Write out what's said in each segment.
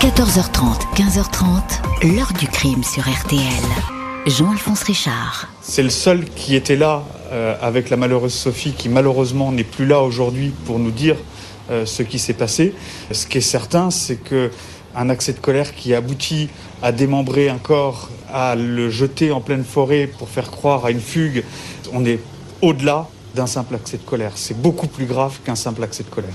14h30, 15h30, l'heure du crime sur RTL. Jean-Alphonse Richard. C'est le seul qui était là euh, avec la malheureuse Sophie qui malheureusement n'est plus là aujourd'hui pour nous dire euh, ce qui s'est passé. Ce qui est certain, c'est que un accès de colère qui aboutit à démembrer un corps, à le jeter en pleine forêt pour faire croire à une fugue, on est au-delà d'un simple accès de colère. C'est beaucoup plus grave qu'un simple accès de colère.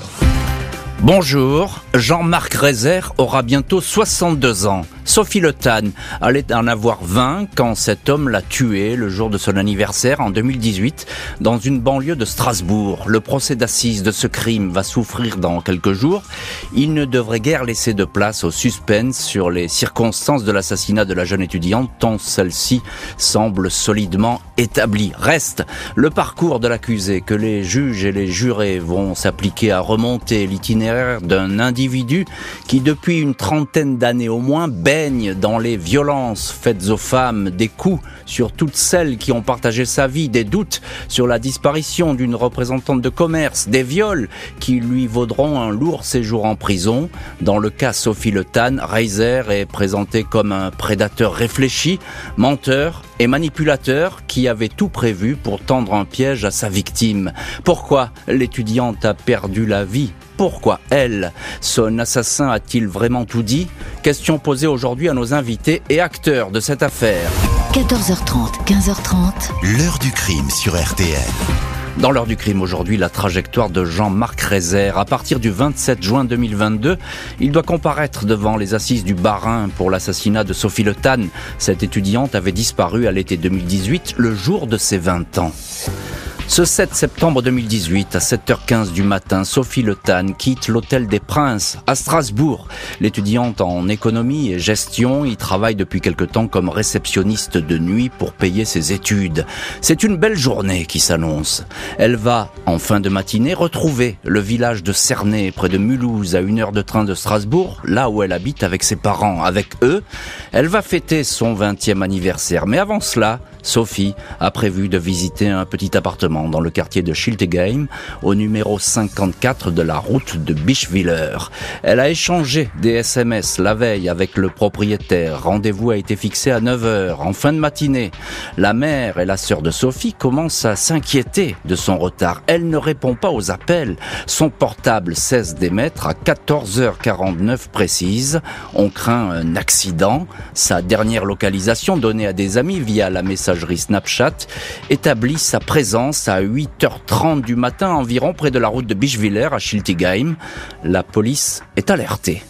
Bonjour, Jean-Marc Rézère aura bientôt 62 ans. Sophie Le Tan allait en avoir 20 quand cet homme l'a tué le jour de son anniversaire en 2018 dans une banlieue de Strasbourg. Le procès d'assises de ce crime va souffrir dans quelques jours. Il ne devrait guère laisser de place au suspense sur les circonstances de l'assassinat de la jeune étudiante tant celle-ci semble solidement établie. Reste le parcours de l'accusé que les juges et les jurés vont s'appliquer à remonter l'itinéraire d'un individu qui depuis une trentaine d'années au moins dans les violences faites aux femmes, des coups sur toutes celles qui ont partagé sa vie, des doutes sur la disparition d'une représentante de commerce, des viols qui lui vaudront un lourd séjour en prison. Dans le cas Sophie Le Tan, Reiser est présenté comme un prédateur réfléchi, menteur et manipulateur qui avait tout prévu pour tendre un piège à sa victime. Pourquoi l'étudiante a perdu la vie? Pourquoi elle? Son assassin a-t-il vraiment tout dit? Question posée aujourd'hui à nos invités et acteurs de cette affaire. 14h30, 15h30. L'heure du crime sur RTL. Dans l'heure du crime aujourd'hui, la trajectoire de Jean-Marc Rézère. À partir du 27 juin 2022, il doit comparaître devant les assises du Barin pour l'assassinat de Sophie Le Tan. Cette étudiante avait disparu à l'été 2018, le jour de ses 20 ans. Ce 7 septembre 2018, à 7h15 du matin, Sophie Le Tan quitte l'Hôtel des Princes à Strasbourg. L'étudiante en économie et gestion y travaille depuis quelque temps comme réceptionniste de nuit pour payer ses études. C'est une belle journée qui s'annonce. Elle va, en fin de matinée, retrouver le village de Cernay, près de Mulhouse, à une heure de train de Strasbourg, là où elle habite avec ses parents. Avec eux, elle va fêter son 20e anniversaire. Mais avant cela, Sophie a prévu de visiter un petit appartement dans le quartier de Schiltigheim, au numéro 54 de la route de Bischwiller. Elle a échangé des SMS la veille avec le propriétaire. Rendez-vous a été fixé à 9h, en fin de matinée. La mère et la sœur de Sophie commencent à s'inquiéter de son retard. Elle ne répond pas aux appels. Son portable cesse d'émettre à 14h49 précise. On craint un accident. Sa dernière localisation donnée à des amis via la messagerie Snapchat établit sa présence à 8h30 du matin environ près de la route de Bischwiller à Schiltigheim. La police est alertée.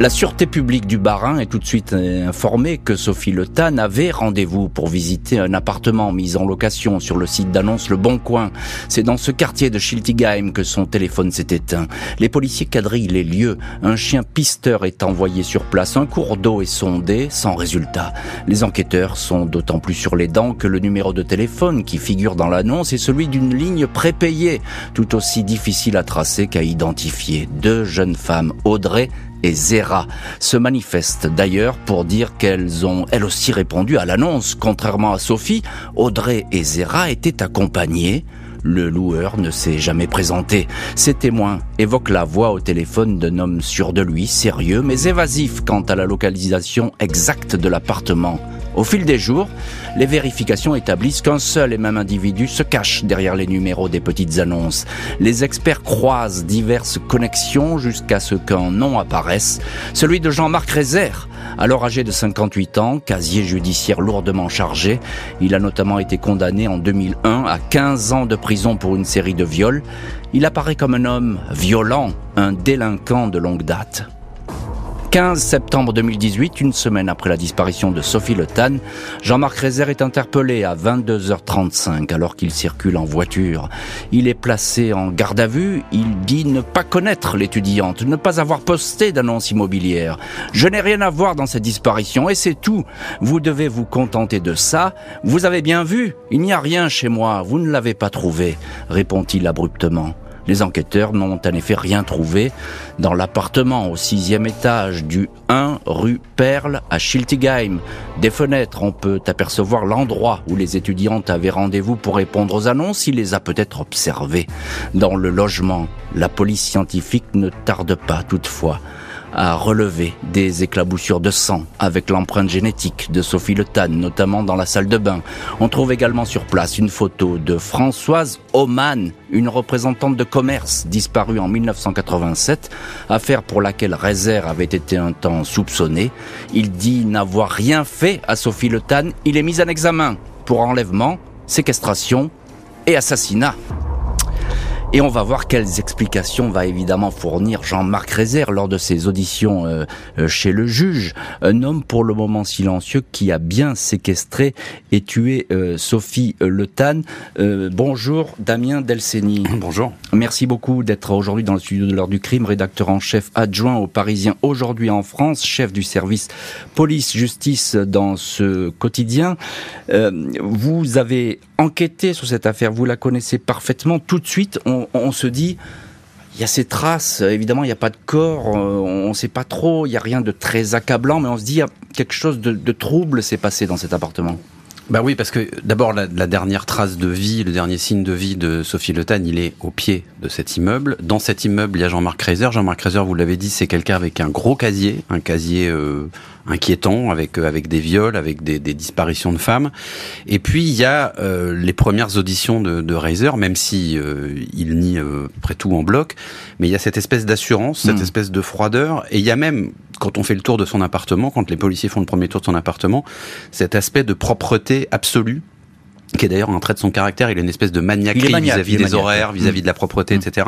La sûreté publique du Barin est tout de suite informée que Sophie Le Tan avait rendez-vous pour visiter un appartement mis en location sur le site d'annonce Le Bon Coin. C'est dans ce quartier de Schiltigheim que son téléphone s'est éteint. Les policiers quadrillent les lieux. Un chien pisteur est envoyé sur place. Un cours d'eau est sondé sans résultat. Les enquêteurs sont d'autant plus sur les dents que le numéro de téléphone qui figure dans l'annonce est celui d'une ligne prépayée, tout aussi difficile à tracer qu'à identifier. Deux jeunes femmes, Audrey et Zera se manifestent d'ailleurs pour dire qu'elles ont elles aussi répondu à l'annonce. Contrairement à Sophie, Audrey et Zera étaient accompagnées. Le loueur ne s'est jamais présenté. Ces témoins évoquent la voix au téléphone d'un homme sûr de lui, sérieux, mais évasif quant à la localisation exacte de l'appartement. Au fil des jours, les vérifications établissent qu'un seul et même individu se cache derrière les numéros des petites annonces. Les experts croisent diverses connexions jusqu'à ce qu'un nom apparaisse, celui de Jean-Marc Rézère. Alors âgé de 58 ans, casier judiciaire lourdement chargé, il a notamment été condamné en 2001 à 15 ans de prison pour une série de viols. Il apparaît comme un homme violent, un délinquant de longue date. 15 septembre 2018, une semaine après la disparition de Sophie Le Tan, Jean-Marc Rézère est interpellé à 22h35 alors qu'il circule en voiture. Il est placé en garde à vue. Il dit ne pas connaître l'étudiante, ne pas avoir posté d'annonce immobilière. Je n'ai rien à voir dans cette disparition et c'est tout. Vous devez vous contenter de ça. Vous avez bien vu, il n'y a rien chez moi. Vous ne l'avez pas trouvé, répond-il abruptement. Les enquêteurs n'ont en effet rien trouvé dans l'appartement au sixième étage du 1 rue Perle à Schiltigheim. Des fenêtres, on peut apercevoir l'endroit où les étudiantes avaient rendez-vous pour répondre aux annonces. Il les a peut-être observées. Dans le logement, la police scientifique ne tarde pas toutefois a relevé des éclaboussures de sang avec l'empreinte génétique de Sophie Le Tan, notamment dans la salle de bain. On trouve également sur place une photo de Françoise Oman, une représentante de commerce disparue en 1987, affaire pour laquelle Rezer avait été un temps soupçonné. Il dit n'avoir rien fait à Sophie Le Tan. Il est mis en examen pour enlèvement, séquestration et assassinat. Et on va voir quelles explications va évidemment fournir Jean-Marc Rézère lors de ses auditions euh, euh, chez le juge. Un homme pour le moment silencieux qui a bien séquestré et tué euh, Sophie Le Tan. bonjour Damien Delceni. Bonjour. Merci beaucoup d'être aujourd'hui dans le studio de l'heure du crime, rédacteur en chef adjoint au Parisien aujourd'hui en France, chef du service police-justice dans ce quotidien. vous avez enquêté sur cette affaire, vous la connaissez parfaitement. Tout de suite, on se dit, il y a ces traces, évidemment, il n'y a pas de corps, euh, on ne sait pas trop, il n'y a rien de très accablant, mais on se dit, y a quelque chose de, de trouble s'est passé dans cet appartement. Bah oui, parce que d'abord la, dernière trace de vie, le dernier signe de vie de Sophie Le Tan, il est au pied de cet immeuble. Dans cet immeuble, il y a Jean-Marc Reiser. Jean-Marc Reiser, vous l'avez dit, c'est quelqu'un avec un gros casier, un casier euh, inquiétant, avec euh, avec des viols, avec des, des, disparitions de femmes. Et puis il y a euh, les premières auditions de, de Reiser, même si il nie près tout en bloc, mais il y a cette espèce d'assurance, cette hmm. espèce de froideur, et il y a même quand on fait le tour de son appartement, quand les policiers font le premier tour de son appartement, cet aspect de propreté absolue qui est d'ailleurs un trait de son caractère, il a une espèce de maniaquerie vis-à-vis des horaires, vis-à-vis de la propreté, mm. etc.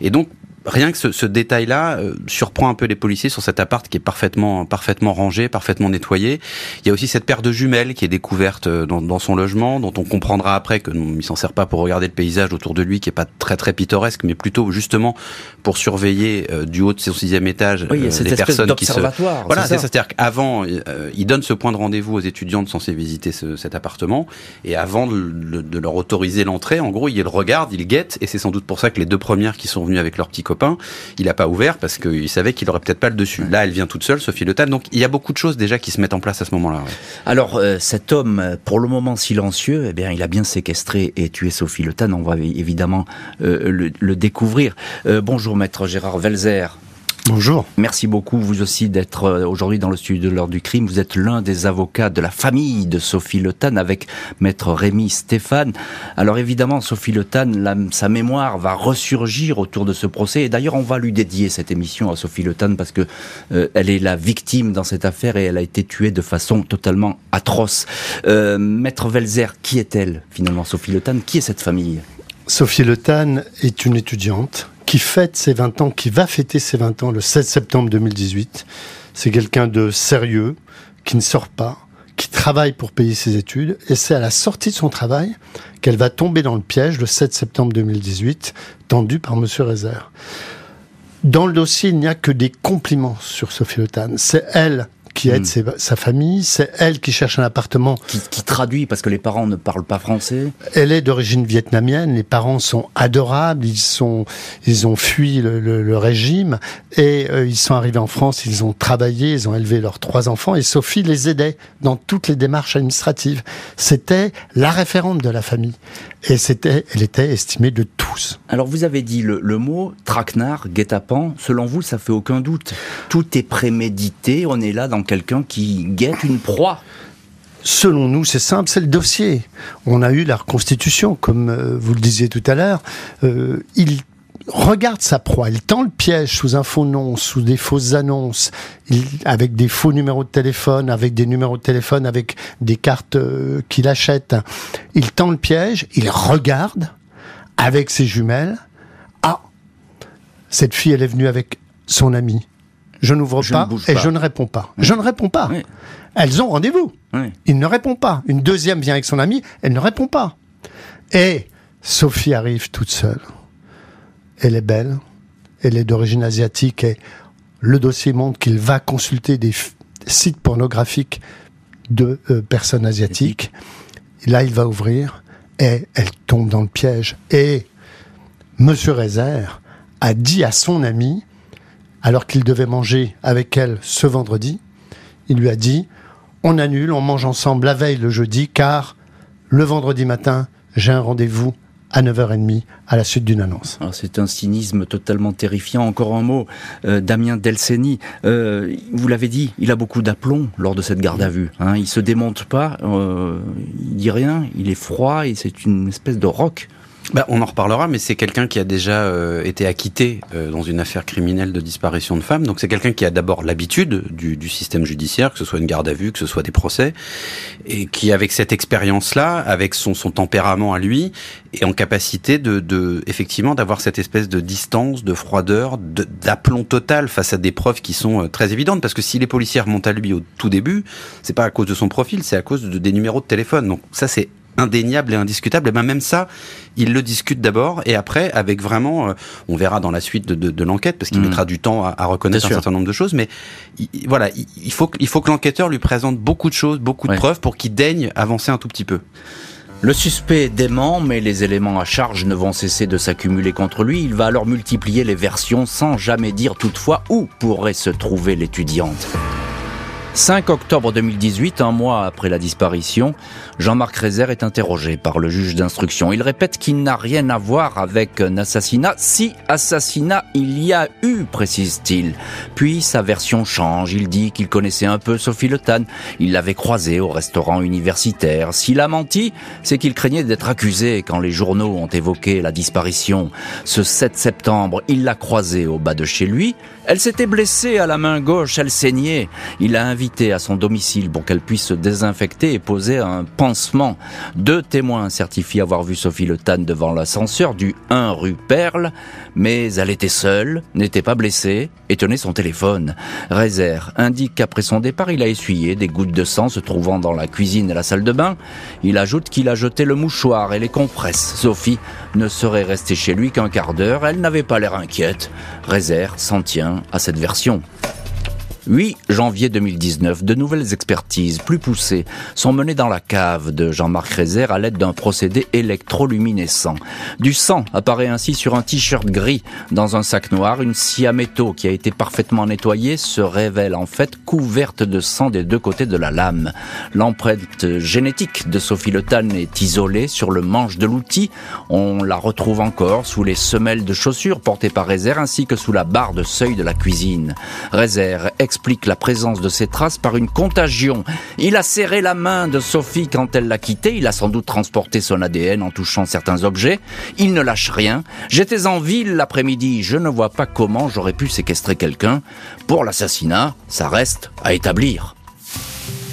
Et donc, rien que ce, ce détail-là euh, surprend un peu les policiers sur cet appart qui est parfaitement parfaitement rangé, parfaitement nettoyé. Il y a aussi cette paire de jumelles qui est découverte euh, dans, dans son logement, dont on comprendra après que il s'en sert pas pour regarder le paysage autour de lui, qui est pas très très pittoresque, mais plutôt justement pour surveiller euh, du haut de son sixième étage oui, les personnes qui se voilà, c'est c'est-à-dire qu'avant il donne ce point de rendez-vous aux étudiantes censées visiter ce, cet appartement, et avant de, de leur autoriser l'entrée, en gros il regarde, il guette, et c'est sans doute pour ça que les deux premières qui sont venues avec leur petit il n'a pas ouvert parce qu'il savait qu'il aurait peut-être pas le dessus. Là, elle vient toute seule, Sophie Le Tan. Donc il y a beaucoup de choses déjà qui se mettent en place à ce moment-là. Alors euh, cet homme, pour le moment silencieux, eh bien, il a bien séquestré et tué Sophie Le Tan. On va évidemment euh, le, découvrir. Euh, bonjour, maître Gérard Velzer. Bonjour. Merci beaucoup, vous aussi, d'être euh, aujourd'hui dans le studio de l'heure du crime. Vous êtes l'un des avocats de la famille de Sophie Le Tan avec maître Rémi Stéphane. Alors évidemment, Sophie Le Tan, sa mémoire va ressurgir autour de ce procès. Et d'ailleurs, on va lui dédier cette émission à Sophie Le Tan parce que euh, elle est la victime dans cette affaire et elle a été tuée de façon totalement atroce. Euh, maître Velzer, qui est-elle finalement, Sophie Le Tan Qui est cette famille? Sophie Le Tan est une étudiante qui fête ses 20 ans, qui va fêter ses 20 ans le 16 septembre 2018. C'est quelqu'un de sérieux, qui ne sort pas, qui travaille pour payer ses études, et c'est à la sortie de son travail qu'elle va tomber dans le piège le 7 septembre 2018, tendu par Monsieur Rezer. Dans le dossier, il n'y a que des compliments sur Sophie Le C'est elle qui aide hmm. sa famille, c'est elle qui cherche un appartement. Qui, traduit parce que les parents ne parlent pas français. Elle est d'origine vietnamienne, les parents sont adorables, ils sont, ils ont fui le, régime et euh, ils sont arrivés en France, ils ont travaillé, ils ont élevé leurs trois enfants et Sophie les aidait dans toutes les démarches administratives. C'était la référente de la famille et c'était, elle était estimée de tous. Alors vous avez dit le, le mot traquenard, guet-apens. Selon vous, ça fait aucun doute. Tout est prémédité. On est là dans quelqu'un qui guette une proie. Selon nous, c'est simple, c'est le dossier. On a eu la reconstitution, comme euh, vous le disiez tout à l'heure. Euh, il regarde sa proie, il tend le piège sous un faux nom, sous des fausses annonces, avec des faux numéros de téléphone, avec des numéros de téléphone, avec des cartes euh, qu'il achète. Il tend le piège, il regarde avec ses jumelles. Ah, cette fille, elle est venue avec son ami. Je n'ouvre pas et je ne réponds pas. Je ne réponds pas. Elles ont rendez-vous. Il ne répond pas. Une deuxième vient avec son ami, elle ne répond pas. Et Sophie arrive toute seule elle est belle, elle est d'origine asiatique et le dossier montre qu'il va consulter des sites pornographiques de euh, personnes asiatiques. là, il va ouvrir et elle tombe dans le piège. Et Monsieur Rezer a dit à son ami, alors qu'il devait manger avec elle ce vendredi, il lui a dit, on annule, on mange ensemble la veille le jeudi, car le vendredi matin, j'ai un rendez-vous à 9h30 à la suite d'une annonce. C'est un cynisme totalement terrifiant. Encore un mot, euh, Damien Delceni, euh, vous l'avez dit, il a beaucoup d'aplomb lors de cette garde à vue. Hein. Il se démonte pas, euh, il dit rien, il est froid et c'est une espèce de roc bah, on en reparlera, mais c'est quelqu'un qui a déjà euh, été acquitté euh, dans une affaire criminelle de disparition de femmes. Donc c'est quelqu'un qui a d'abord l'habitude du, du, système judiciaire, que ce soit une garde à vue, que ce soit des procès, et qui avec cette expérience-là, avec son, son, tempérament à lui, est en capacité de, de effectivement d'avoir cette espèce de distance, de froideur, d'aplomb total face à des preuves qui sont euh, très évidentes. Parce que si les policiers remontent à lui au tout début, c'est pas à cause de son profil, c'est à cause de, des numéros de téléphone. Donc ça c'est indéniable et indiscutable, et ben même ça, il le discute d'abord, et après, avec vraiment, euh, on verra dans la suite de, de, de l'enquête, parce qu'il mm. mettra du temps à, à reconnaître un certain nombre de choses, mais voilà, il, faut, il faut que l'enquêteur lui présente beaucoup de choses, beaucoup de preuves pour qu'il daigne avancer un tout petit peu. Le suspect est dément, mais les éléments à charge ne vont cesser de s'accumuler contre lui. Il va alors multiplier les versions sans jamais dire toutefois où pourrait se trouver l'étudiante. 5 octobre 2018, un mois après la disparition, Jean-Marc Rézère est interrogé par le juge d'instruction. Il répète qu'il n'a rien à voir avec un assassinat. Si assassinat il y a eu, précise-t-il. Puis sa version change. Il dit qu'il connaissait un peu Sophie Le Tan. Il l'avait croisée au restaurant universitaire. S'il a menti, c'est qu'il craignait d'être accusé quand les journaux ont évoqué la disparition. Ce 7 septembre, il l'a croisée au bas de chez lui. Elle s'était blessée à la main gauche, elle saignait. Il l'a invitée à son domicile pour qu'elle puisse se désinfecter et poser un pansement. Deux témoins certifient avoir vu Sophie Le Tan devant l'ascenseur du 1 rue Perle, mais elle était seule, n'était pas blessée et tenait son téléphone. Rézère indique qu'après son départ, il a essuyé des gouttes de sang se trouvant dans la cuisine et la salle de bain. Il ajoute qu'il a jeté le mouchoir et les compresses. Sophie ne serait restée chez lui qu'un quart d'heure, elle n'avait pas l'air inquiète. Rézère s'en tient à cette version. 8 janvier 2019, de nouvelles expertises plus poussées sont menées dans la cave de Jean-Marc Rézère à l'aide d'un procédé électroluminescent. Du sang apparaît ainsi sur un t-shirt gris dans un sac noir. Une scie à métaux qui a été parfaitement nettoyée se révèle en fait couverte de sang des deux côtés de la lame. L'empreinte génétique de Sophie Le est isolée sur le manche de l'outil. On la retrouve encore sous les semelles de chaussures portées par Rézère ainsi que sous la barre de seuil de la cuisine. Rézère explique la présence de ces traces par une contagion. Il a serré la main de Sophie quand elle l'a quitté, il a sans doute transporté son ADN en touchant certains objets. Il ne lâche rien. J'étais en ville l'après-midi, je ne vois pas comment j'aurais pu séquestrer quelqu'un. Pour l'assassinat, ça reste à établir.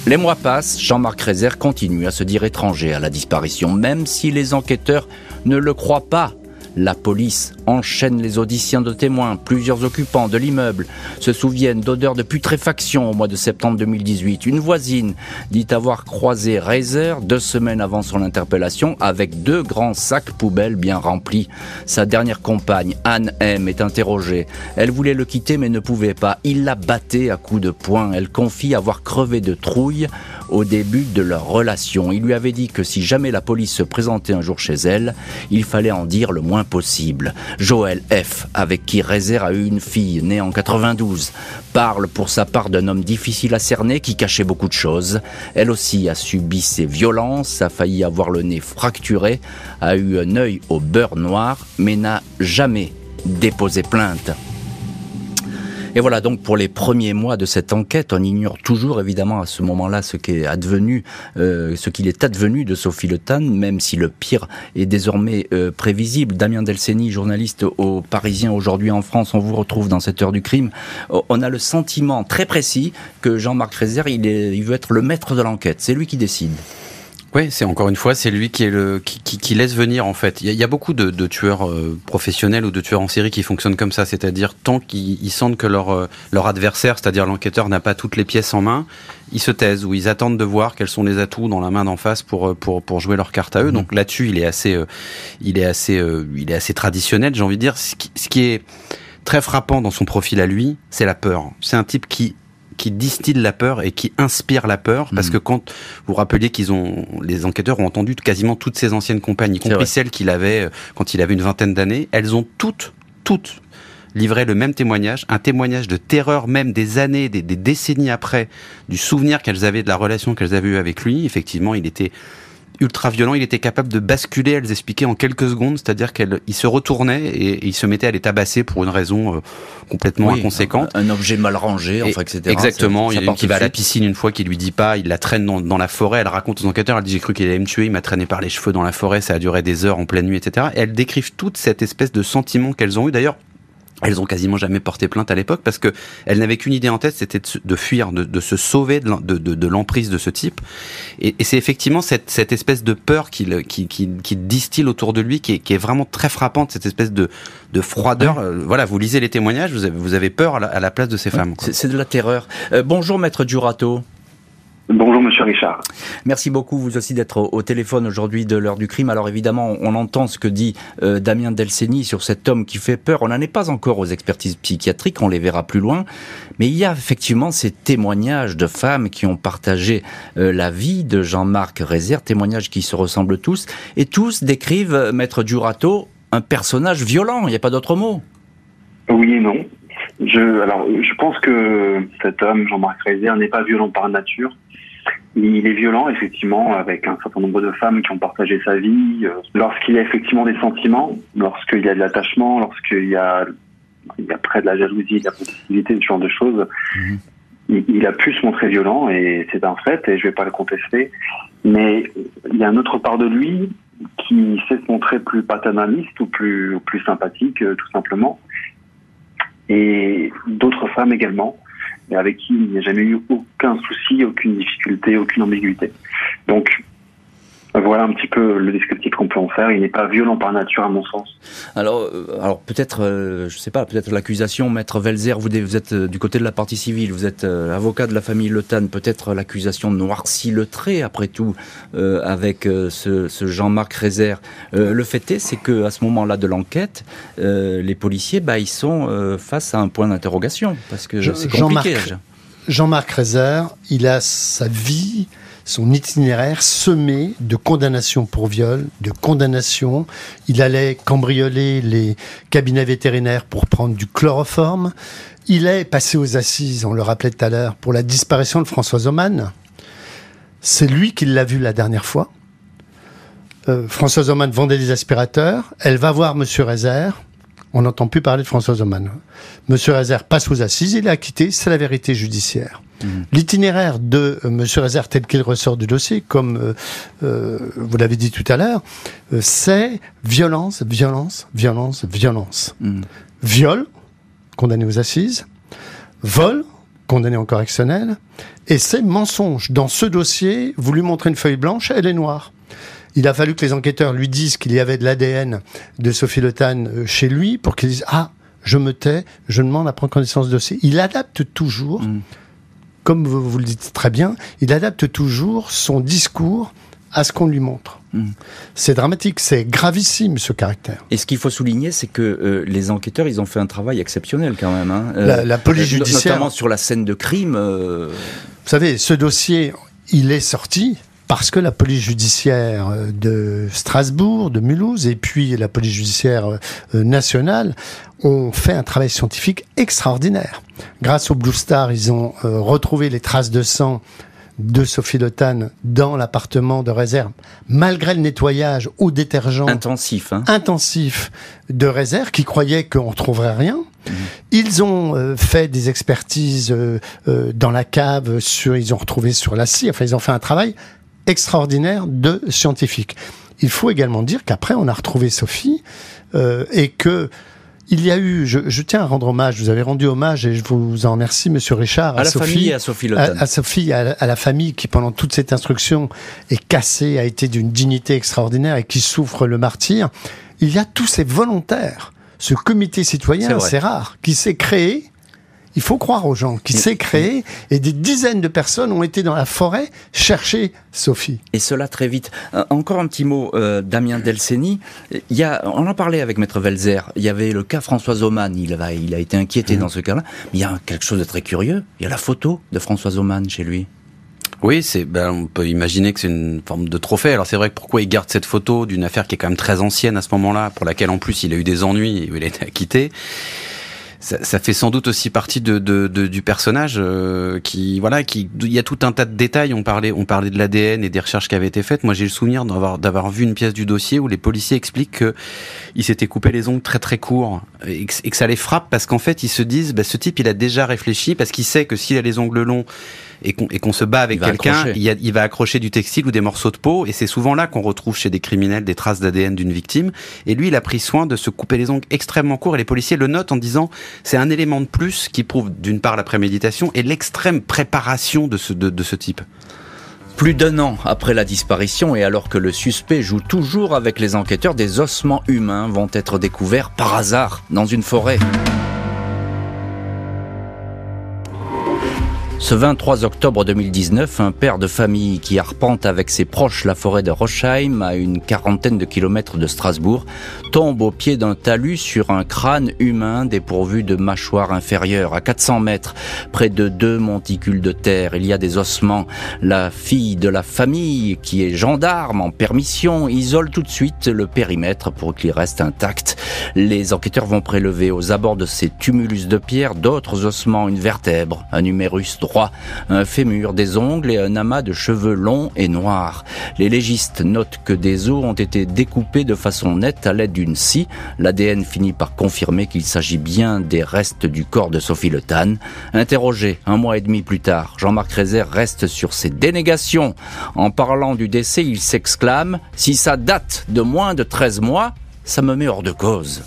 Les mois passent, Jean-Marc Rézère continue à se dire étranger à la disparition, même si les enquêteurs ne le croient pas. La police enchaîne les auditions de témoins. Plusieurs occupants de l'immeuble se souviennent d'odeurs de putréfaction au mois de septembre 2018. Une voisine dit avoir croisé Reiser deux semaines avant son interpellation avec deux grands sacs poubelles bien remplis. Sa dernière compagne, Anne M, est interrogée. Elle voulait le quitter mais ne pouvait pas. Il la battait à coups de poing. Elle confie avoir crevé de trouille au début de leur relation. Il lui avait dit que si jamais la police se présentait un jour chez elle, il fallait en dire le moins possible. Joël F., avec qui Rézère a eu une fille née en 92, parle pour sa part d'un homme difficile à cerner qui cachait beaucoup de choses. Elle aussi a subi ses violences, a failli avoir le nez fracturé, a eu un œil au beurre noir, mais n'a jamais déposé plainte. Et voilà donc pour les premiers mois de cette enquête, on ignore toujours évidemment à ce moment-là ce qui est advenu, euh, qu'il est advenu de Sophie Le Tan, même si le pire est désormais euh, prévisible. Damien Delceni, journaliste au Parisien aujourd'hui en France, on vous retrouve dans cette heure du crime. On a le sentiment très précis que Jean-Marc Rézère, il, il veut être le maître de l'enquête. C'est lui qui décide. Oui, c'est encore une fois, c'est lui qui est le qui, qui, laisse venir en fait. Il y a, beaucoup de, de tueurs euh, professionnels ou de tueurs en série qui fonctionnent comme ça, c'est-à-dire tant qu'ils sentent que leur euh, leur adversaire, c'est-à-dire l'enquêteur, n'a pas toutes les pièces en main, ils se taisent ou ils attendent de voir quels sont les atouts dans la main d'en face pour euh, pour pour jouer leur carte à eux. Mmh. Donc là-dessus, il est assez il est assez il est assez traditionnel, j'ai envie de dire. Ce qui, ce qui est très frappant dans son profil à lui, c'est la peur. C'est un type qui qui distille la peur et qui inspire la peur. Parce mm. que quand vous, rappelez qu'ils ont, les enquêteurs ont entendu quasiment toutes ses anciennes compagnes, y compris celles qu'il avait euh, quand il avait une vingtaine d'années, elles ont toutes, toutes livré le même témoignage, un témoignage de terreur même des années, des, des décennies après, du souvenir qu'elles avaient de la relation qu'elles avaient eue avec lui. Effectivement, il était ultra violent. Il était capable de basculer, elles expliquaient en quelques secondes, c'est-à-dire qu'il se retournait et, il se mettait à les tabasser pour une raison euh, complètement inconséquente. Un, objet mal rangé, enfin, etc. Exactement. il y a une qui va à la piscine une fois, qui lui dit pas, il la traîne dans, la forêt. Elle raconte aux enquêteurs, elle dit j'ai cru qu'il allait me tuer, il m'a traîné par les cheveux dans la forêt, ça a duré des heures en pleine nuit, etc. Et elles décrivent toute cette espèce de sentiment qu'elles ont eu. D'ailleurs, elles ont quasiment jamais porté plainte à l'époque parce que elles n'avaient qu'une idée en tête, c'était de, fuir, de, se sauver de, l'emprise de ce type. Et, c'est effectivement cette, espèce de peur qu'il qui, qui, distille autour de lui qui est, vraiment très frappante, cette espèce de, froideur. Euh, voilà, vous lisez les témoignages, vous avez, vous avez peur à la, place de ces femmes. C'est de la terreur. Euh, bonjour, maître Durato. Bonjour Monsieur Richard. Merci beaucoup vous aussi d'être au, téléphone aujourd'hui de l'heure du crime. Alors évidemment, on entend ce que dit euh, Damien Delceni sur cet homme qui fait peur. On n'en est pas encore aux expertises psychiatriques, on les verra plus loin. Mais il y a effectivement ces témoignages de femmes qui ont partagé euh, la vie de Jean-Marc Rézère, témoignages qui se ressemblent tous, et tous décrivent euh, Maître Durato un personnage violent, il n'y a pas d'autre mot. Oui et non. Je, alors, je pense que cet homme, Jean-Marc Rézère, n'est pas violent par nature. Il est violent, effectivement, avec un certain nombre de femmes qui ont partagé sa vie. Euh, lorsqu'il y a effectivement des sentiments, lorsqu'il y a de l'attachement, lorsqu'il y a, il y a près de la jalousie, de la possibilité, ce genre de choses, mhm. il, a pu se montrer violent et c'est un fait et je vais pas le contester. Mais il y a une autre part de lui qui sait se montrer plus paternaliste ou plus, plus sympathique, euh, tout simplement. Et d'autres femmes également et avec qui il n'y a jamais eu aucun souci, aucune difficulté, aucune ambiguïté. Donc, voilà un petit peu le descriptif qu'on peut en faire. Il n'est pas violent par nature, à mon sens. Alors, euh, alors peut-être, euh, je sais pas, peut-être l'accusation, maître Velzer, vous, vous êtes euh, du côté de la partie civile, vous êtes avocat de la famille Le Tan, peut-être l'accusation noircit le trait, après tout, avec ce, Jean-Marc Rézère. le fait est, c'est que à ce moment-là de l'enquête, les policiers, bah, ils sont face à un point d'interrogation, parce que c'est compliqué. Jean-Marc Rézère, il a sa vie son itinéraire semé de condamnations pour viol, de condamnations. Il allait cambrioler les cabinets vétérinaires pour prendre du chloroforme. Il est passé aux assises, on le rappelait tout à l'heure, pour la disparition de Françoise Oman. C'est lui qui l'a vu la dernière fois. Euh, Françoise Oman vendait des aspirateurs. Elle va voir Monsieur Rézère. On n'entend plus parler de Françoise Oman. Monsieur Rézère passe aux assises, il est acquitté, c'est la vérité judiciaire. Mhm. L'itinéraire de euh, Monsieur tel qu'il ressort du dossier, comme euh, euh, vous l'avez dit tout à l'heure, c'est violence, violence, violence, violence. Mhm. Viol, condamné aux assises, vol, condamné en correctionnel, et c'est mensonge. Dans ce dossier, vous lui montrez une feuille blanche, elle est noire. Il a fallu que les enquêteurs lui disent qu'il y avait de l'ADN de Sophie Le chez lui pour qu'il dise ah je me tais, je demande à prendre connaissance de dossier. Il adapte toujours mhm comme vous, le dites très bien, il adapte toujours son discours à ce qu'on lui montre. Hmm. C'est dramatique, c'est gravissime ce caractère. Et ce qu'il faut souligner, c'est que euh, les enquêteurs, ils ont fait un travail exceptionnel quand même. Hein. la, euh, police judiciaire, notamment sur la scène de crime. Euh, vous savez, ce dossier, il est sorti parce que la police judiciaire de Strasbourg, de Mulhouse, et puis la police judiciaire nationale ont fait un travail scientifique extraordinaire. Grâce au Blue Star, ils ont euh, retrouvé les traces de sang de Sophie Lotan dans l'appartement de réserve, malgré le nettoyage au détergent intensif, hein. intensif de réserve, qui croyait qu'on trouverait rien. Mmh. Ils ont euh, fait des expertises euh, dans la cave, sur, ils ont retrouvé sur la scie. Enfin, ils ont fait un travail extraordinaire de scientifique. Il faut également dire qu'après, on a retrouvé Sophie et que il y a eu, je, tiens à rendre hommage, vous avez rendu hommage et je vous en remercie, Monsieur Richard, à, la famille et à Sophie à, à, Sophie, à, la famille qui, pendant toute cette instruction, est cassée, a été d'une dignité extraordinaire et qui souffre le martyr. Il y a tous ces volontaires, ce comité citoyen, c'est rare, qui s'est créé il faut croire aux gens qui s'est créé et des dizaines de personnes ont été dans la forêt chercher Sophie. Et cela très vite. Euh, encore un petit mot, euh, Damien Delceni. Il y a, on en parlait avec Maître Velzer. Il y avait le cas François Oman. Il a, il a été inquiété mmh. dans ce cas-là. Mais il y a quelque chose de très curieux. Il y a la photo de François Oman chez lui. Oui, c'est, ben, on peut imaginer que c'est une forme de trophée. Alors c'est vrai que pourquoi il garde cette photo d'une affaire qui est quand même très ancienne à ce moment-là, pour laquelle en plus il a eu des ennuis et il a été acquitté? Ça, fait sans doute aussi partie de, du personnage euh, qui voilà qui il y a tout un tas de détails. On parlait on parlait de l'ADN et des recherches qui avaient été faites. Moi j'ai le souvenir d'avoir d'avoir vu une pièce du dossier où les policiers expliquent que il s'était coupé les ongles très très courts et que, ça les frappe parce qu'en fait ils se disent bah, ce type il a déjà réfléchi parce qu'il sait que s'il a les ongles longs et qu'on se bat avec quelqu'un, il, il, va accrocher du textile ou des morceaux de peau, et c'est souvent là qu'on retrouve chez des criminels des traces d'ADN d'une victime. Et lui, il a pris soin de se couper les ongles extrêmement courts, et les policiers le notent en disant c'est un élément de plus qui prouve d'une part la préméditation et l'extrême préparation de ce, de, de ce type. Plus d'un an après la disparition et alors que le suspect joue toujours avec les enquêteurs, des ossements humains vont être découverts par hasard dans une forêt. Ce 23 octobre 2019, un père de famille qui arpente avec ses proches la forêt de Rochheim, à une quarantaine de kilomètres de Strasbourg, tombe au pied d'un talus sur un crâne humain dépourvu de mâchoire inférieure. À 400 mètres, près de deux monticules de terre, il y a des ossements. La fille de la famille, qui est gendarme en permission, isole tout de suite le périmètre pour qu'il reste intact. Les enquêteurs vont prélever aux abords de ces tumulus de pierre d'autres ossements, une vertèbre, un un fémur, des ongles et un amas de cheveux longs et noirs. Les légistes notent que des os ont été découpés de façon nette à l'aide d'une scie. L'ADN finit par confirmer qu'il s'agit bien des restes du corps de Sophie Le Tan. Interrogé un mois et demi plus tard, Jean-Marc Rézère reste sur ses dénégations. En parlant du décès, il s'exclame « Si ça date de moins de 13 mois, ça me met hors de cause ».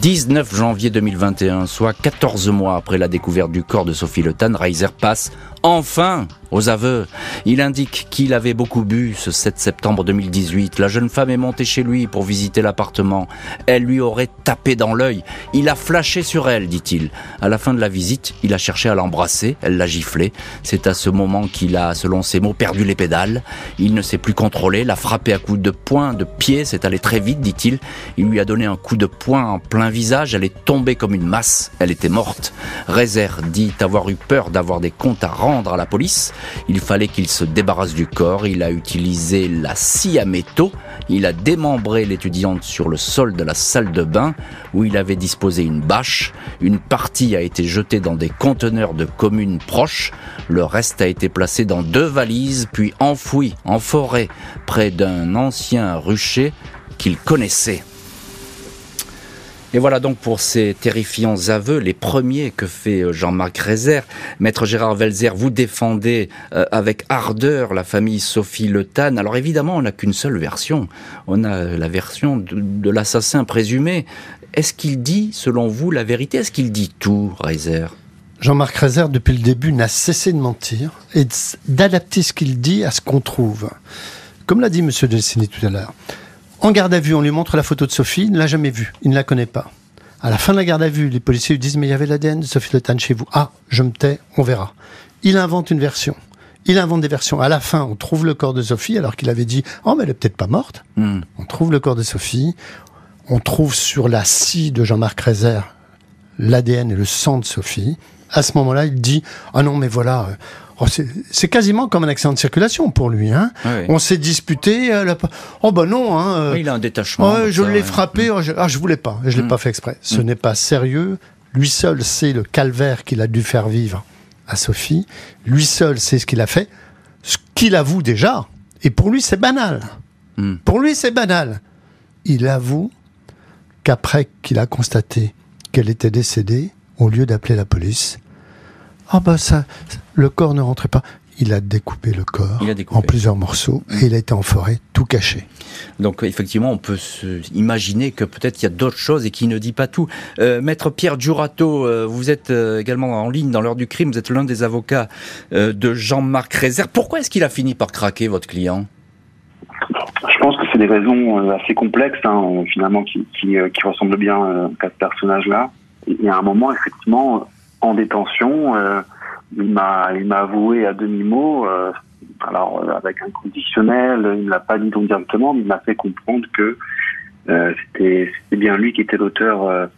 19 janvier 2021, soit 14 mois après la découverte du corps de Sophie Le Tan, Reiser passe enfin aux aveux. Il indique qu'il avait beaucoup bu ce 7 septembre 2018. La jeune femme est montée chez lui pour visiter l'appartement. Elle lui aurait tapé dans l'œil. Il a flashé sur elle, dit-il. À la fin de la visite, il a cherché à l'embrasser. Elle l'a giflé. C'est à ce moment qu'il a, selon ses mots, perdu les pédales. Il ne s'est plus contrôlé, l'a frappé à coups de poing, de pied. C'est allé très vite, dit-il. Il lui a donné un coup de poing en plein visage. Elle est tombée comme une masse. Elle était morte. Rezer dit avoir eu peur d'avoir des comptes à rendre à la police. Il fallait qu'il se débarrasse du corps. Il a utilisé la scie à métaux. Il a démembré l'étudiante sur le sol de la salle de bain où il avait disposé une bâche. Une partie a été jetée dans des conteneurs de communes proches. Le reste a été placé dans deux valises puis enfoui en forêt près d'un ancien rucher qu'il connaissait. Et voilà donc pour ces terrifiants aveux, les premiers que fait euh, Jean-Marc Rézère. Maître Gérard Velzer, vous défendez euh, avec ardeur la famille Sophie Le Tan. Alors évidemment, on n'a qu'une seule version. On a la version de, l'assassin présumé. Est-ce qu'il dit, selon vous, la vérité? Est-ce qu'il dit tout, Rézère Jean-Marc Rézère, depuis le début, n'a cessé de mentir et d'adapter ce qu'il dit à ce qu'on trouve. Comme l'a dit M. Delsini tout à l'heure, en garde à vue, on lui montre la photo de Sophie, il ne l'a jamais vue, il ne la connaît pas. À la fin de la garde à vue, les policiers lui disent Mais il y avait l'ADN de Sophie Le chez vous. Ah, je me tais, on verra. Il invente une version. Il invente des versions. À la fin, on trouve le corps de Sophie, alors qu'il avait dit Oh, mais elle est peut-être pas morte. Hmm. On trouve le corps de Sophie. On trouve sur la scie de Jean-Marc Rézère l'ADN et le sang de Sophie. À ce moment-là, il dit Ah non, mais voilà, Oh, c'est quasiment comme un accident de circulation pour lui. Hein. On s'est disputé. Euh, oh ben non. Hein, euh, il a un détachement. je l'ai frappé. Oh, je, ah, je voulais pas. Je l'ai mm. pas fait exprès. Ce mm. n'est pas sérieux. Lui seul sait le calvaire qu'il a dû faire vivre à Sophie. Lui seul sait ce qu'il a fait. Ce qu'il avoue déjà. Et pour lui, c'est banal. Mm. Pour lui, c'est banal. Il avoue qu'après qu'il a constaté qu'elle était décédée, au lieu d'appeler la police, ah bah ça, le corps ne rentrait pas. Il a découpé le corps en plusieurs morceaux et il a été en forêt, tout caché. Donc effectivement, on peut se imaginer que peut-être il y a d'autres choses et qu'il ne dit pas tout. Euh, Maître Pierre Giurato, euh, vous êtes euh, également en ligne dans l'heure du crime. Vous êtes l'un des avocats de Jean-Marc Rézère. Pourquoi est-ce qu'il a fini par craquer, votre client? Je pense que c'est des raisons assez complexes, hein, finalement, qui, qui, qui, ressemblent bien à ce personnage-là. Il y a un moment, effectivement, en détention. Euh, il m'a il m'a avoué à demi mot. Euh, alors euh, avec un conditionnel, il ne l'a pas dit donc directement, mais il m'a fait comprendre que c'était bien lui qui était l'auteur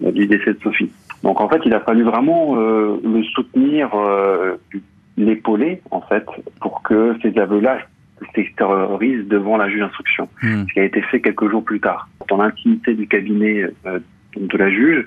du décès de Sophie. Donc en fait, il a fallu vraiment le soutenir, l'épauler en fait, pour que ces aveux-là s'extériorisent devant la juge d'instruction. Hmm. Ce qui a été fait quelques jours plus tard. Dans l'intimité du cabinet de la juge,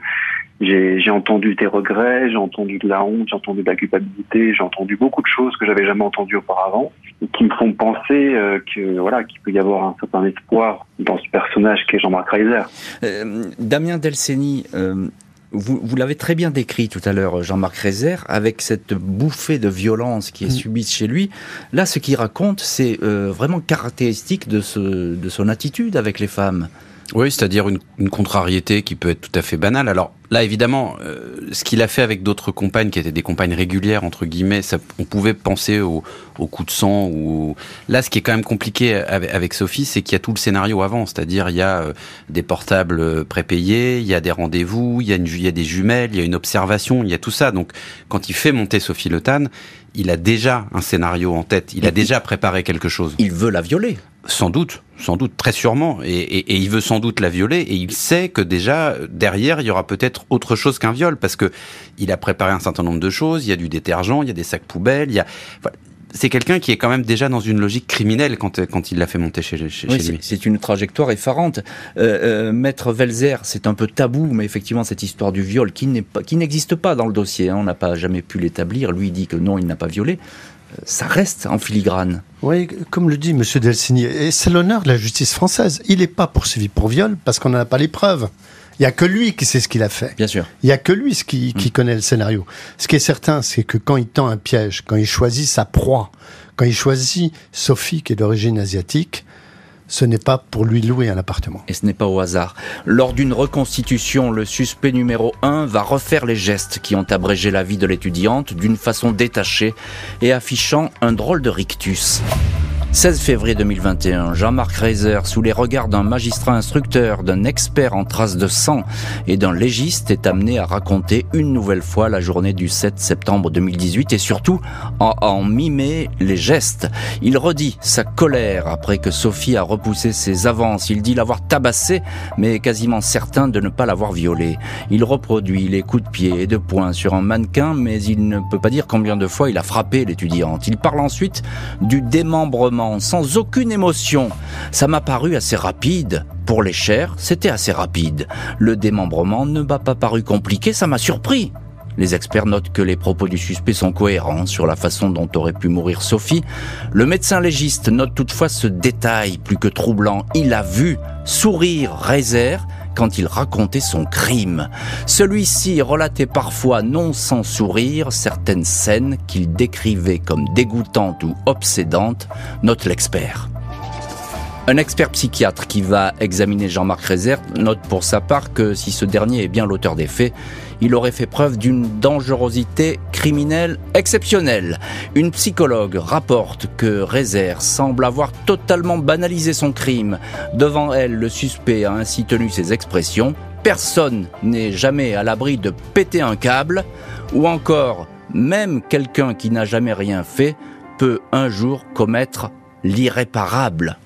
J'ai entendu des regrets, j'ai entendu de la honte, j'ai entendu de la culpabilité, j'ai entendu beaucoup de choses que j'avais jamais entendues auparavant, et qui me font penser euh, que voilà qu'il peut y avoir un certain espoir dans ce personnage qu'est Jean-Marc Reiser. Euh, Damien Delceni, euh, vous, vous l'avez très bien décrit tout à l'heure, Jean-Marc Rézère, avec cette bouffée de violence qui est mm. subie chez lui. Là, ce qu'il raconte, c'est euh, vraiment caractéristique de, ce, de son attitude avec les femmes. Oui, c'est-à-dire une, une, contrariété qui peut être tout à fait banale. Alors là, évidemment, euh, ce qu'il a fait avec d'autres compagnes qui étaient des compagnes régulières entre guillemets, ça, on pouvait penser au, au, coup de sang. Ou là, ce qui est quand même compliqué avec, avec Sophie, c'est qu'il y a tout le scénario avant, c'est-à-dire il y a euh, des portables prépayés, il y a des rendez-vous, il il y a des jumelles, il y a une observation, il y a tout ça. Donc, quand il fait monter Sophie Le Tan, il a déjà un scénario en tête, il a déjà préparé quelque chose. Il veut la violer. Sans doute, sans doute, très sûrement. Et, et, et, il veut sans doute la violer. Et il sait que déjà, derrière, il y aura peut-être autre chose qu'un viol. Parce que il a préparé un certain nombre de choses. Il y a du détergent, il y a des sacs poubelles, il y a... C'est quelqu'un qui est quand même déjà dans une logique criminelle quand, quand il l'a fait monter chez, chez, oui, chez lui. C'est une trajectoire effarante. Euh, euh, Maître Velzer, c'est un peu tabou, mais effectivement, cette histoire du viol qui n'existe pas, pas dans le dossier, hein, on n'a pas jamais pu l'établir. Lui dit que non, il n'a pas violé ça reste en filigrane. Oui, comme le dit M. Delcini, et c'est l'honneur de la justice française. Il n'est pas poursuivi pour viol parce qu'on n'en a pas les preuves. Il n'y a que lui qui sait ce qu'il a fait. Bien sûr. Il n'y a que lui qui, qui mmh. connaît le scénario. Ce qui est certain, c'est que quand il tend un piège, quand il choisit sa proie, quand il choisit Sophie, qui est d'origine asiatique, ce n'est pas pour lui louer un appartement. Et ce n'est pas au hasard. Lors d'une reconstitution, le suspect numéro 1 va refaire les gestes qui ont abrégé la vie de l'étudiante d'une façon détachée et affichant un drôle de rictus. 16 février 2021, Jean-Marc Reiser, sous les regards d'un magistrat instructeur, d'un expert en traces de sang et d'un légiste, est amené à raconter une nouvelle fois la journée du 7 septembre 2018 et surtout à en mimer les gestes. Il redit sa colère après que Sophie a repoussé ses avances. Il dit l'avoir tabassée, mais est quasiment certain de ne pas l'avoir violée. Il reproduit les coups de pied et de poing sur un mannequin, mais il ne peut pas dire combien de fois il a frappé l'étudiante. Il parle ensuite du démembrement sans aucune émotion. Ça m'a paru assez rapide. Pour les chairs, c'était assez rapide. Le démembrement ne m'a pas paru compliqué, ça m'a surpris. Les experts notent que les propos du suspect sont cohérents sur la façon dont aurait pu mourir Sophie. Le médecin légiste note toutefois ce détail plus que troublant. Il a vu sourire Reiser quand il racontait son crime. Celui-ci relatait parfois, non sans sourire, certaines scènes qu'il décrivait comme dégoûtantes ou obsédantes, note l'expert. Un expert psychiatre qui va examiner Jean-Marc Rézère note pour sa part que si ce dernier est bien l'auteur des faits, il aurait fait preuve d'une dangerosité criminelle exceptionnelle. Une psychologue rapporte que Rézère semble avoir totalement banalisé son crime. Devant elle, le suspect a ainsi tenu ses expressions. Personne n'est jamais à l'abri de péter un câble, ou encore, même quelqu'un qui n'a jamais rien fait peut un jour commettre l'irréparable.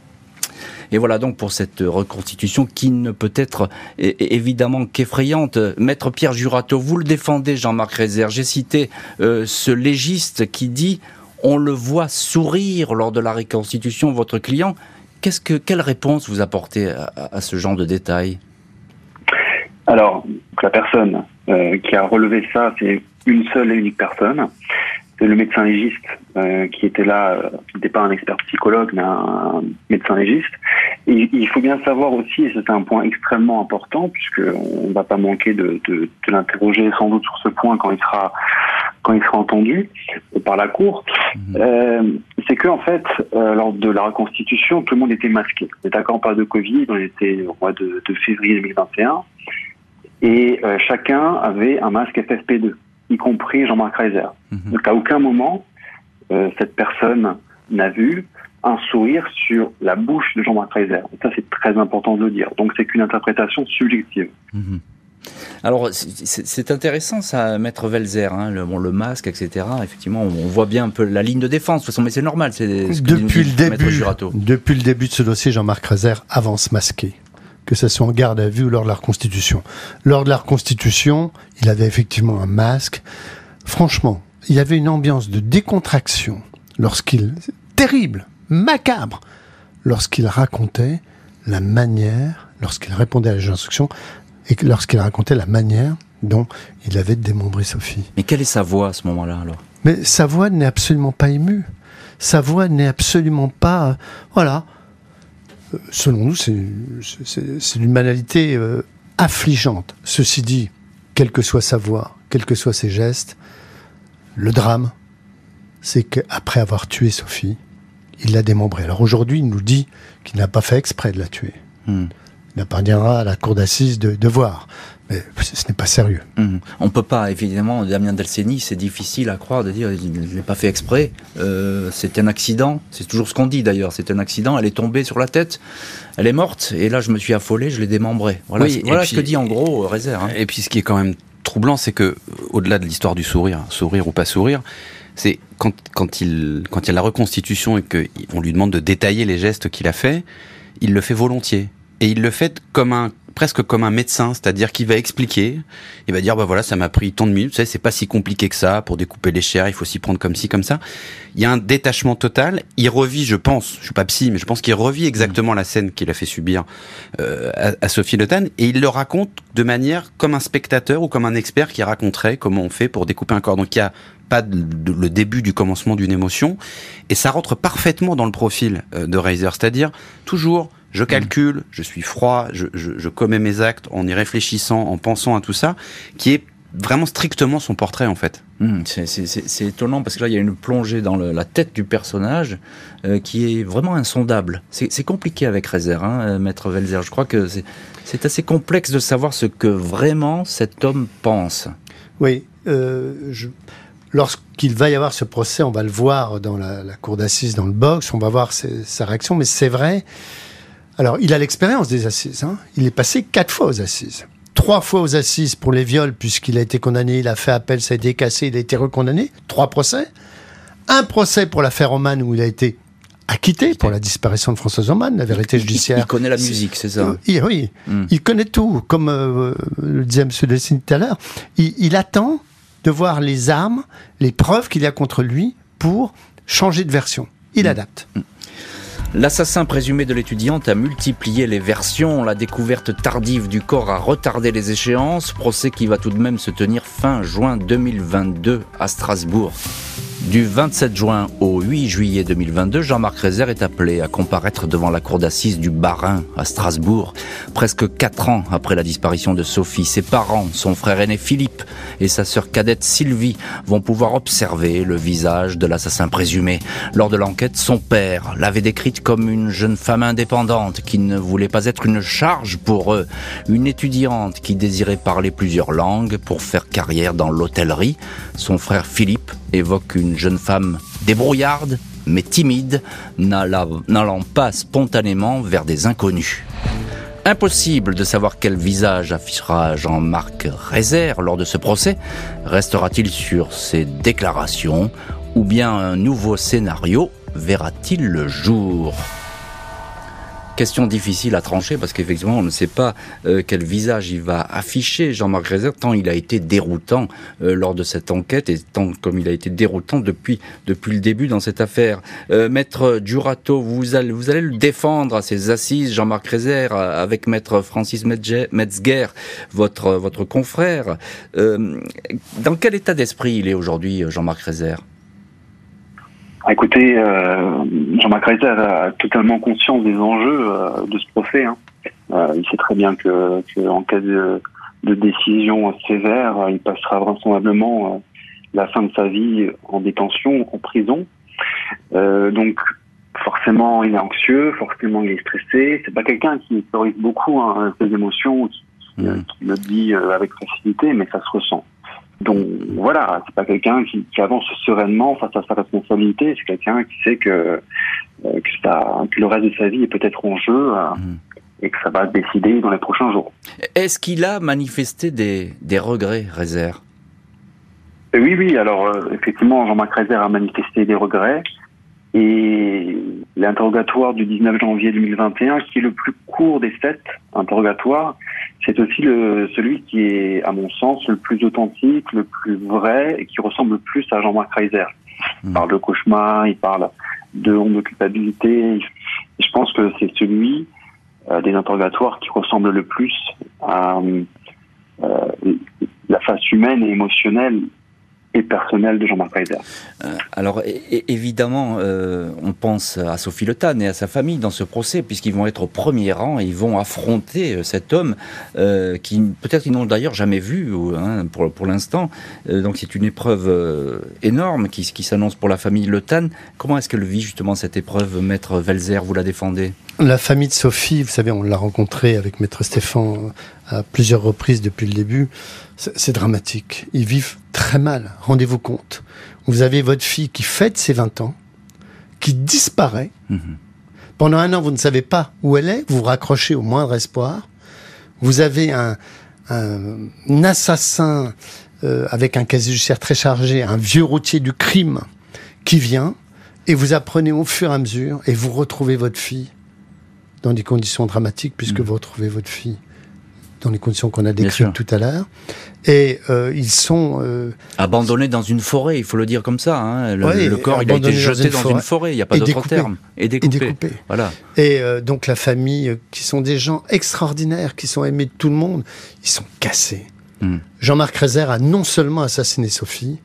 Et voilà donc pour cette reconstitution qui ne peut être évidemment qu'effrayante. Maître Pierre Jurato, vous le défendez, Jean-Marc Rézère. J'ai cité euh, ce légiste qui dit on le voit sourire lors de la reconstitution, votre client. Que, quelle réponse vous apportez à, ce genre de détails? Alors, la personne euh, qui a relevé ça, c'est une seule et unique personne le médecin légiste euh, qui était là, euh, qui n'était pas un expert psychologue, mais un médecin légiste. Et il faut bien savoir aussi, et c'est un point extrêmement important, puisqu'on ne va pas manquer de, de, de l'interroger sans doute sur ce point quand il sera quand il sera entendu par la cour, mmh. euh, c'est que en fait, euh, lors de la reconstitution, tout le monde était masqué. On était d'accord, pas de Covid, on était au mois de, de février 2021, et euh, chacun avait un masque FFP2 y compris Jean-Marc Reiser. Mhm. Donc à aucun moment, euh, cette personne n'a vu un sourire sur la bouche de Jean-Marc Reiser. ça, c'est très important de le dire. Donc c'est qu'une interprétation subjective. Mhm. Alors, c'est intéressant ça, Maître Velzer, hein, le, bon, le, masque, etc. Effectivement, on voit bien un peu la ligne de défense, de toute façon, mais c'est normal. Ce depuis, le début, depuis le début de ce dossier, Jean-Marc Reiser avance masqué que ce soit en garde à vue ou lors de la reconstitution. Lors de la reconstitution, il avait effectivement un masque. Franchement, il y avait une ambiance de décontraction lorsqu'il, terrible, macabre, lorsqu'il racontait la manière, lorsqu'il répondait à les instructions, et lorsqu'il racontait la manière dont il avait démembré Sophie. Mais quelle est sa voix à ce moment-là alors? Mais sa voix n'est absolument pas émue. Sa voix n'est absolument pas... euh, voilà. Selon nous, c'est d'une banalité euh, affligeante. Ceci dit, quelle que soit sa voix, quels que soient ses gestes, le drame, c'est qu'après avoir tué Sophie, il l'a démembrée. Alors aujourd'hui, il nous dit qu'il n'a pas fait exprès de la tuer. Hmm. Il appartiendra à la cour d'assises de, de voir. Mais ce n'est pas sérieux. Mhm. On peut pas, évidemment, Damien Delceni, c'est difficile à croire de dire il ne l'a pas fait exprès. Euh, c'est un accident. C'est toujours ce qu'on dit d'ailleurs. C'est un accident. Elle est tombée sur la tête. Elle est morte. Et là, je me suis affolé. Je l'ai démembrée. Voilà, Oui, voilà puis- ce que dit en gros euh, Rézère. hein. Et puis ce qui est quand même troublant, c'est que au-delà de l'histoire du sourire, sourire ou pas sourire, c'est quand, quand, il, quand il y a la reconstitution et qu'on lui demande de détailler les gestes qu'il a fait, il le fait volontiers. Et il le fait comme un presque comme un médecin, c'est-à-dire qu'il va expliquer, il va dire bah voilà ça m'a pris tant de minutes, vous savez c'est pas si compliqué que ça pour découper les chairs, il faut s'y prendre comme ci comme ça. Il y a un détachement total, il revit, je pense, je suis pas psy, mais je pense qu'il revit exactement la scène qu'il a fait subir euh, à, à Sophie Le Tan et il le raconte de manière comme un spectateur ou comme un expert qui raconterait comment on fait pour découper un corps. Donc il y a pas de- le début du commencement d'une émotion et ça rentre parfaitement dans le profil euh, de Reiser, c'est-à-dire toujours je calcule, je suis froid, je, je, je commets mes actes en y réfléchissant, en pensant à tout ça, qui est vraiment strictement son portrait en fait. Mhm. C'est- étonnant parce que là, il y a une plongée dans le- la tête du personnage euh, qui est vraiment insondable. C'est compliqué avec Rézère, hein, euh, Maître Velzer. Je crois que c'est- c'est assez complexe de savoir ce que vraiment cet homme pense. Oui, euh, je- lorsqu'il va y avoir ce procès, on va le voir dans la, la cour d'assises, dans le box, on va voir ses- sa réaction, mais c'est vrai. Alors, il a l'expérience des assises. hein. Il est passé quatre fois aux assises. Trois fois aux assises pour les viols, puisqu'il a été condamné, il a fait appel, ça a été cassé, il a été recondamné. Trois procès. Un procès pour l'affaire Oman où il a été acquitté pour la disparition de Françoise Oman, la vérité Il, judiciaire. il connaît la musique, c'est ça Euh, il- oui, Mm. il connaît tout. Comme euh, le disait M. Dessine tout à l'heure, il, il attend de voir les armes, les preuves qu'il y a contre lui pour changer de version. Il adapte. L'assassin présumé de l'étudiante a multiplié les versions. La découverte tardive du corps a retardé les échéances. Procès qui va tout de même se tenir fin juin 2022 à Strasbourg. Du 27 juin au 8 juillet 2022, Jean-Marc Rézère est appelé à comparaître devant la cour d'assises du Bas-Rhin à Strasbourg. Presque quatre ans après la disparition de Sophie, ses parents, son frère aîné Philippe et sa sœur cadette Sylvie vont pouvoir observer le visage de l'assassin présumé. Lors de l'enquête, son père l'avait décrite comme une jeune femme indépendante qui ne voulait pas être une charge pour eux, une étudiante qui désirait parler plusieurs langues pour faire carrière dans l'hôtellerie. Son frère Philippe évoque une jeune femme débrouillarde, mais timide, n'allant pas spontanément vers des inconnus. Impossible de savoir quel visage affichera Jean-Marc Rézère lors de ce procès. Restera-t-il sur ses déclarations ou bien un nouveau scénario verra-t-il le jour? Question difficile à trancher parce qu'effectivement on ne sait pas euh, quel visage il va afficher Jean-Marc Rézère tant il a été déroutant euh, lors de cette enquête et tant comme il a été déroutant depuis depuis le début dans cette affaire. Euh, Maître Durato, vous allez vous allez le défendre à ses assises Jean-Marc Rézère euh, avec Maître Francis Metzger, votre votre confrère. Euh, dans quel état d'esprit il est aujourd'hui Jean-Marc Rézère Écoutez, euh, Jean-Marc Reiser a totalement conscience des enjeux euh, de ce procès. hein. Euh, il sait très bien que, que en cas de, de décision sévère, il passera vraisemblablement euh, la fin de sa vie en détention, en prison. Euh, donc forcément, il est anxieux, forcément, il est stressé. C'est pas quelqu'un qui autorise beaucoup hein, ses émotions, qui, qui le dit euh, avec facilité, mais ça se ressent. Donc voilà, c'est pas quelqu'un qui, qui avance sereinement face à sa responsabilité. C'est quelqu'un qui sait que, euh, que, ça, que le reste de sa vie est peut-être en jeu euh, Mhm. et que ça va décider dans les prochains jours. Est-ce qu'il a manifesté des, des regrets, Rézère Et oui, oui. Alors euh, effectivement, Jean-Marc Reiser a manifesté des regrets. Et l'interrogatoire du 19 janvier 2021, qui est le plus court des sept interrogatoires, c'est aussi le, celui qui est, à mon sens, le plus authentique, le plus vrai et qui ressemble le plus à Jean-Marc Reiser. Il Mhm. parle de cauchemar, il parle de honte de culpabilité. Je pense que c'est celui euh, des interrogatoires qui ressemble le plus à, la face humaine et émotionnelle et personnel de Jean-Marc Reiser. Euh, alors évidemment, euh, on pense à Sophie Le Tan et à sa famille dans ce procès, puisqu'ils vont être au premier rang et ils vont affronter euh, cet homme qui peut-être ils n'ont d'ailleurs jamais vu hein, pour, pour l'instant. donc c'est une épreuve énorme qui, qui s'annonce pour la famille Le Tan. Comment est-ce qu'elle vit justement cette épreuve, Maître Velzer Vous la défendez? La famille de Sophie, vous savez, on l'a rencontrée avec Maître Stéphane à plusieurs reprises depuis le début. C'est dramatique. Ils vivent très mal. Rendez-vous compte. Vous avez votre fille qui fête ses 20 ans, qui disparaît. Mhm. Pendant un an, vous ne savez pas où elle est. Vous vous raccrochez au moindre espoir. Vous avez un, assassin euh, avec un casier judiciaire très chargé, un vieux routier du crime qui vient, et vous apprenez au fur et à mesure, et vous retrouvez votre fille dans des conditions dramatiques, puisque mhm. vous retrouvez votre fille dans les conditions qu'on a décrites tout à l'heure. Et euh, ils sont euh, abandonnés dans une forêt, il faut le dire comme ça. Hein. Le, corps il a été jeté dans une, forêt, il n'y a pas d'autre terme. Et découpé. Voilà. Et euh, donc la famille, qui sont des gens extraordinaires, qui sont aimés de tout le monde, ils sont cassés. Hmm. Jean-Marc Rézère a non seulement assassiné Sophie,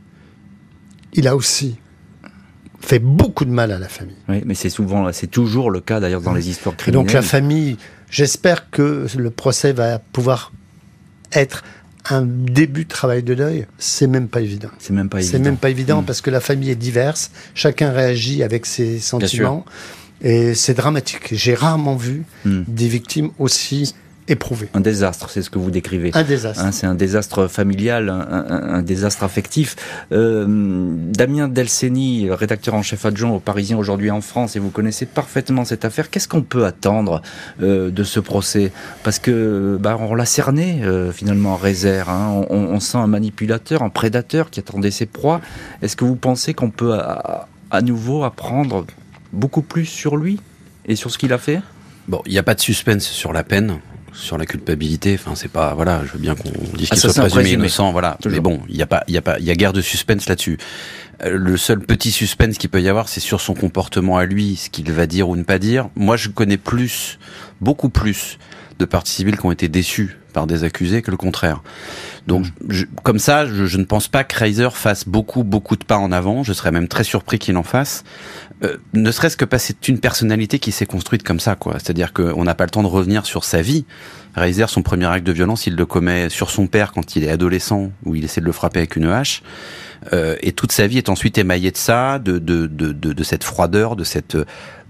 il a aussi fait beaucoup de mal à la famille. Oui, mais c'est souvent, c'est toujours le cas d'ailleurs dans les histoires criminelles. Et donc la famille J'espère que le procès va pouvoir être un début de travail de deuil, c'est même pas évident. C'est même pas évident. C'est même pas évident hmm. parce que la famille est diverse, chacun réagit avec ses sentiments et c'est dramatique. J'ai rarement vu hmm. des victimes aussi éprouvé. Un désastre, c'est ce que vous décrivez. Un désastre. Hein, c'est un désastre familial, un, désastre affectif. Euh, Damien Delceni, rédacteur en chef adjoint au Parisien aujourd'hui en France, et vous connaissez parfaitement cette affaire. Qu'est-ce qu'on peut attendre euh, de ce procès? Parce que bah, on l'a cerné euh, finalement en réserve. Hein. On, sent un manipulateur, un prédateur qui attendait ses proies. Est-ce que vous pensez qu'on peut à, à nouveau apprendre beaucoup plus sur lui et sur ce qu'il a fait? Bon, il n'y a pas de suspense sur la peine sur la culpabilité. Enfin, c'est pas voilà. Je veux bien qu'on dise qu'il soit présumé innocent, voilà. Mais bon, il y a pas, il y a pas, il y a guère de suspense là-dessus. Euh, le seul petit suspense qu'il peut y avoir, c'est sur son comportement à lui, ce qu'il va dire ou ne pas dire. Moi, je connais plus, beaucoup plus de parties civiles qui ont été déçues par des accusés que le contraire. Donc, mm. comme ça, je, ne pense pas que Reiser fasse beaucoup, beaucoup de pas en avant. Je serais même très surpris qu'il en fasse. Euh, ne serait-ce que parce que c'est une personnalité qui s'est construite comme ça, quoi. C'est-à-dire qu'on n'a pas le temps de revenir sur sa vie. Reiser, son premier acte de violence, il le commet sur son père quand il est adolescent, où il essaie de le frapper avec une hache. Euh, et toute sa vie est ensuite émaillée de ça, de, de, de, de, de cette froideur, de cette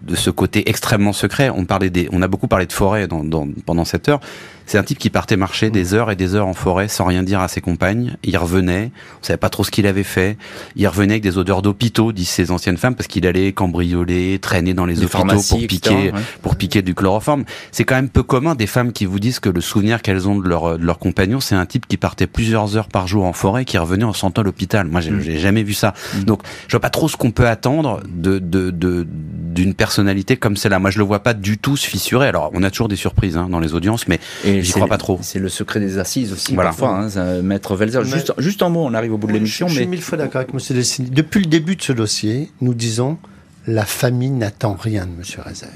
de ce côté extrêmement secret. On parlait des, on a beaucoup parlé de forêt dans, dans, pendant cette heure. C'est un type qui partait marcher des heures et des heures en forêt sans rien dire à ses compagnes. Il revenait, on savait pas trop ce qu'il avait fait. Il revenait avec des odeurs d'hôpitaux, disent ses anciennes femmes, parce qu'il allait cambrioler, traîner dans les hôpitaux pour piquer, pour piquer du chloroforme. C'est quand même peu commun des femmes qui vous disent que le souvenir qu'elles ont de leur, de leur compagnon, c'est un type qui partait plusieurs heures par jour en forêt, qui revenait en sentant l'hôpital. Moi, j'ai mm. jamais vu ça. Mm. Donc, je vois pas trop ce qu'on peut attendre de, de, de d'une personnalité comme celle-là. Moi, je le vois pas du tout se fissurer. Alors, on a toujours des surprises hein, dans les audiences, mais j'y crois pas trop. C'est le secret des assises aussi, parfois, hein, Maître Velzer. Juste, juste en mot, on arrive au bout de l'émission. Je, mais... suis mille fois d'accord avec M. Dessini. Depuis le début de ce dossier, nous disons la famille n'attend rien de M. Rezer.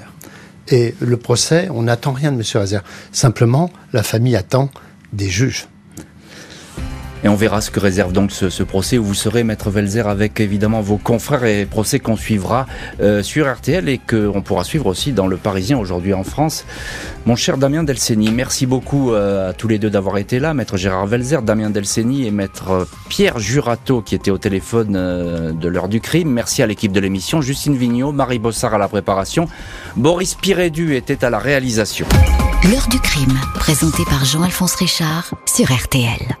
Et le procès, on n'attend rien de M. Rezer. Simplement, la famille attend des juges. Et on verra ce que réserve donc ce, procès où vous serez, Maître Velzer, avec évidemment vos confrères et procès qu'on suivra euh, sur RTL et qu'on pourra suivre aussi dans Le Parisien aujourd'hui en France. Mon cher Damien Delceni, merci beaucoup euh, à tous les deux d'avoir été là. Maître Gérard Velzer, Damien Delceni et Maître Pierre Jurato qui était au téléphone euh, de l'heure du crime. Merci à l'équipe de l'émission, Justine Vignot, Marie Bossard à la préparation, Boris Pirédu était à la réalisation. L'heure du crime, présenté par Jean-Alphonse Richard sur RTL.